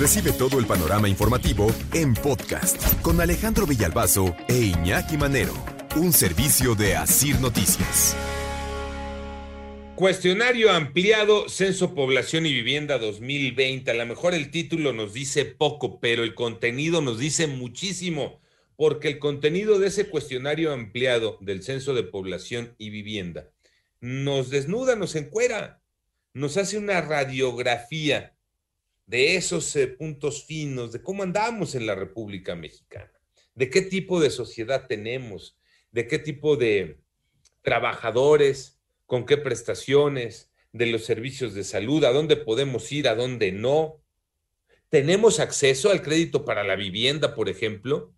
Recibe todo el panorama informativo en podcast con Alejandro Villalbazo e Iñaki Manero, un servicio de Asir Noticias. Cuestionario ampliado, Censo Población y Vivienda 2020. A lo mejor el título nos dice poco, pero el contenido nos dice muchísimo, porque el contenido de ese cuestionario ampliado del Censo de Población y Vivienda nos desnuda, nos encuera, nos hace una radiografía de esos eh, puntos finos, de cómo andamos en la República Mexicana, de qué tipo de sociedad tenemos, de qué tipo de trabajadores, con qué prestaciones, de los servicios de salud, a dónde podemos ir, a dónde no. ¿Tenemos acceso al crédito para la vivienda, por ejemplo?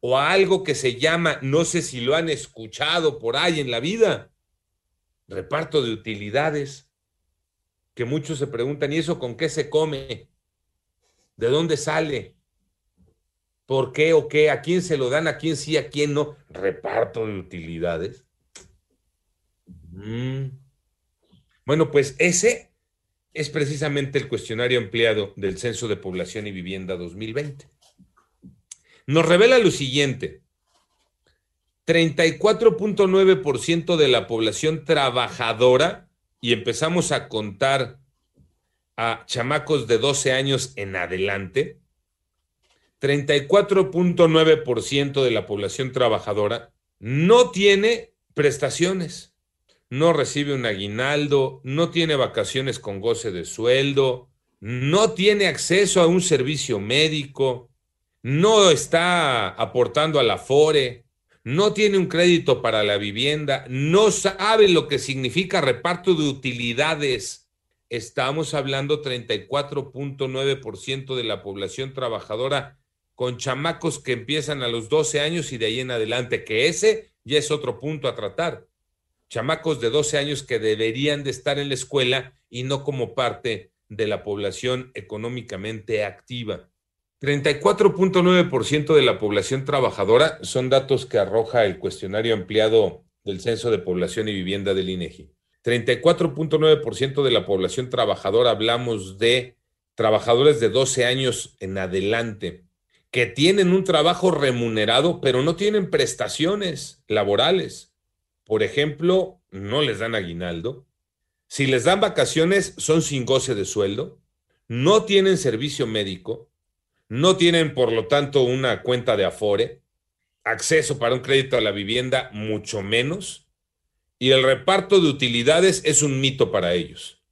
O a algo que se llama, no sé si lo han escuchado por ahí en la vida, reparto de utilidades que muchos se preguntan, ¿y eso con qué se come? ¿De dónde sale? ¿Por qué o qué? ¿A quién se lo dan? ¿A quién sí? ¿A quién no? Reparto de utilidades. Mm. Bueno, pues ese es precisamente el cuestionario empleado del Censo de Población y Vivienda 2020. Nos revela lo siguiente. 34.9% de la población trabajadora y empezamos a contar a chamacos de 12 años en adelante, 34.9% de la población trabajadora no tiene prestaciones, no recibe un aguinaldo, no tiene vacaciones con goce de sueldo, no tiene acceso a un servicio médico, no está aportando a la FORE, no tiene un crédito para la vivienda, no sabe lo que significa reparto de utilidades. Estamos hablando 34.9% de la población trabajadora con chamacos que empiezan a los 12 años y de ahí en adelante, que ese ya es otro punto a tratar. Chamacos de 12 años que deberían de estar en la escuela y no como parte de la población económicamente activa. 34.9% de la población trabajadora son datos que arroja el cuestionario ampliado del Censo de Población y Vivienda del INEGI. 34.9% de la población trabajadora hablamos de trabajadores de 12 años en adelante que tienen un trabajo remunerado, pero no tienen prestaciones laborales. Por ejemplo, no les dan aguinaldo. Si les dan vacaciones, son sin goce de sueldo. No tienen servicio médico no tienen, por lo tanto, una cuenta de Afore, acceso para un crédito a la vivienda, mucho menos, y el reparto de utilidades es un mito para ellos.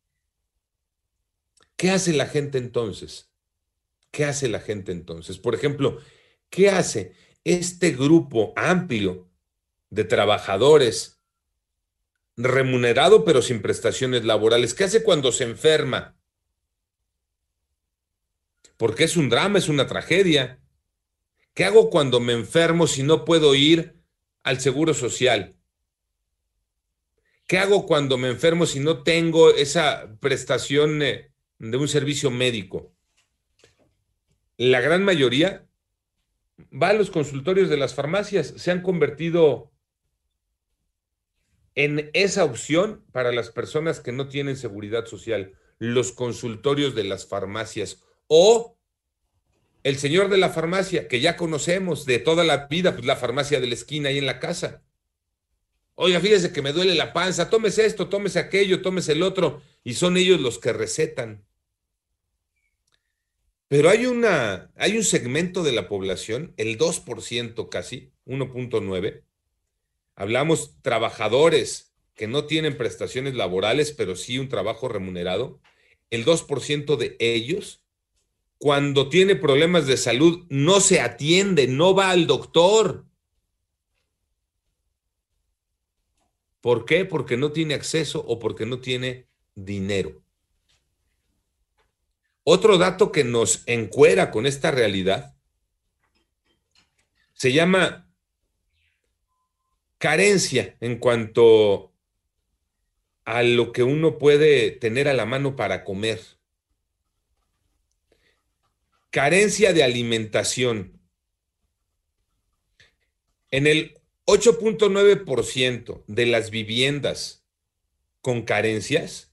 ¿Qué hace la gente entonces? ¿Qué hace la gente entonces? Por ejemplo, ¿qué hace este grupo amplio de trabajadores remunerado pero sin prestaciones laborales? ¿Qué hace cuando se enferma? Porque es un drama, es una tragedia. ¿Qué hago cuando me enfermo si no puedo ir al seguro social? ¿Qué hago cuando me enfermo si no tengo esa prestación eh, de un servicio médico? La gran mayoría va a los consultorios de las farmacias, se han convertido en esa opción para las personas que no tienen seguridad social, los consultorios de las farmacias o el señor de la farmacia, que ya conocemos de toda la vida, pues la farmacia de la esquina ahí en la casa. Oiga, fíjese que me duele la panza, tómese esto, tómese aquello, tómese el otro, y son ellos los que recetan. Pero hay una, hay un segmento de la población, el 2% casi, 1.9. Hablamos trabajadores que no tienen prestaciones laborales, pero sí un trabajo remunerado. El 2% de ellos cuando tiene problemas de salud no se atiende, no va al doctor. ¿Por qué? Porque no tiene acceso o porque no tiene dinero. Otro dato que nos encuera con esta realidad se llama carencia en cuanto a lo que uno puede tener a la mano para comer. Carencia de alimentación. En el 8.9% de las viviendas con carencias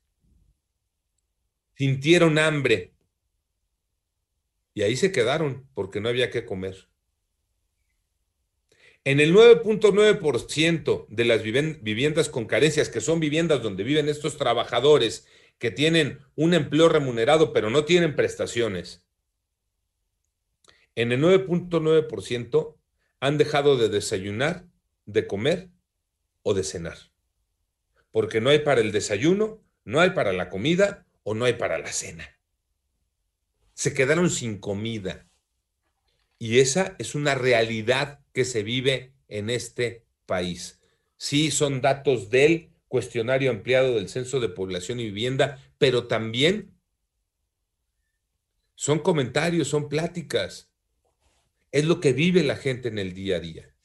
sintieron hambre y ahí se quedaron porque no había que comer. En el 9.9% de las viviendas con carencias, que son viviendas donde viven estos trabajadores que tienen un empleo remunerado pero no tienen prestaciones, en el 9.9% han dejado de desayunar, de comer o de cenar. Porque no hay para el desayuno, no hay para la comida o no hay para la cena. Se quedaron sin comida. Y esa es una realidad que se vive en este país. Sí, son datos del cuestionario ampliado del Censo de Población y Vivienda, pero también son comentarios, son pláticas. Es lo que vive la gente en el día a día.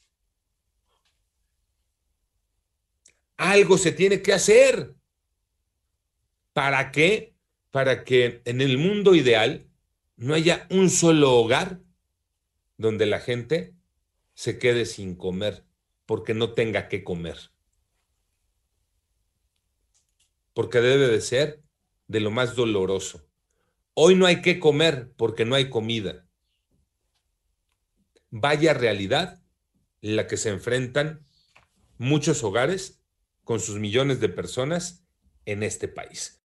Algo se tiene que hacer. ¿Para qué? Para que en el mundo ideal no haya un solo hogar donde la gente se quede sin comer porque no tenga que comer. Porque debe de ser de lo más doloroso. Hoy no hay que comer porque no hay comida. Vaya realidad la que se enfrentan muchos hogares con sus millones de personas en este país.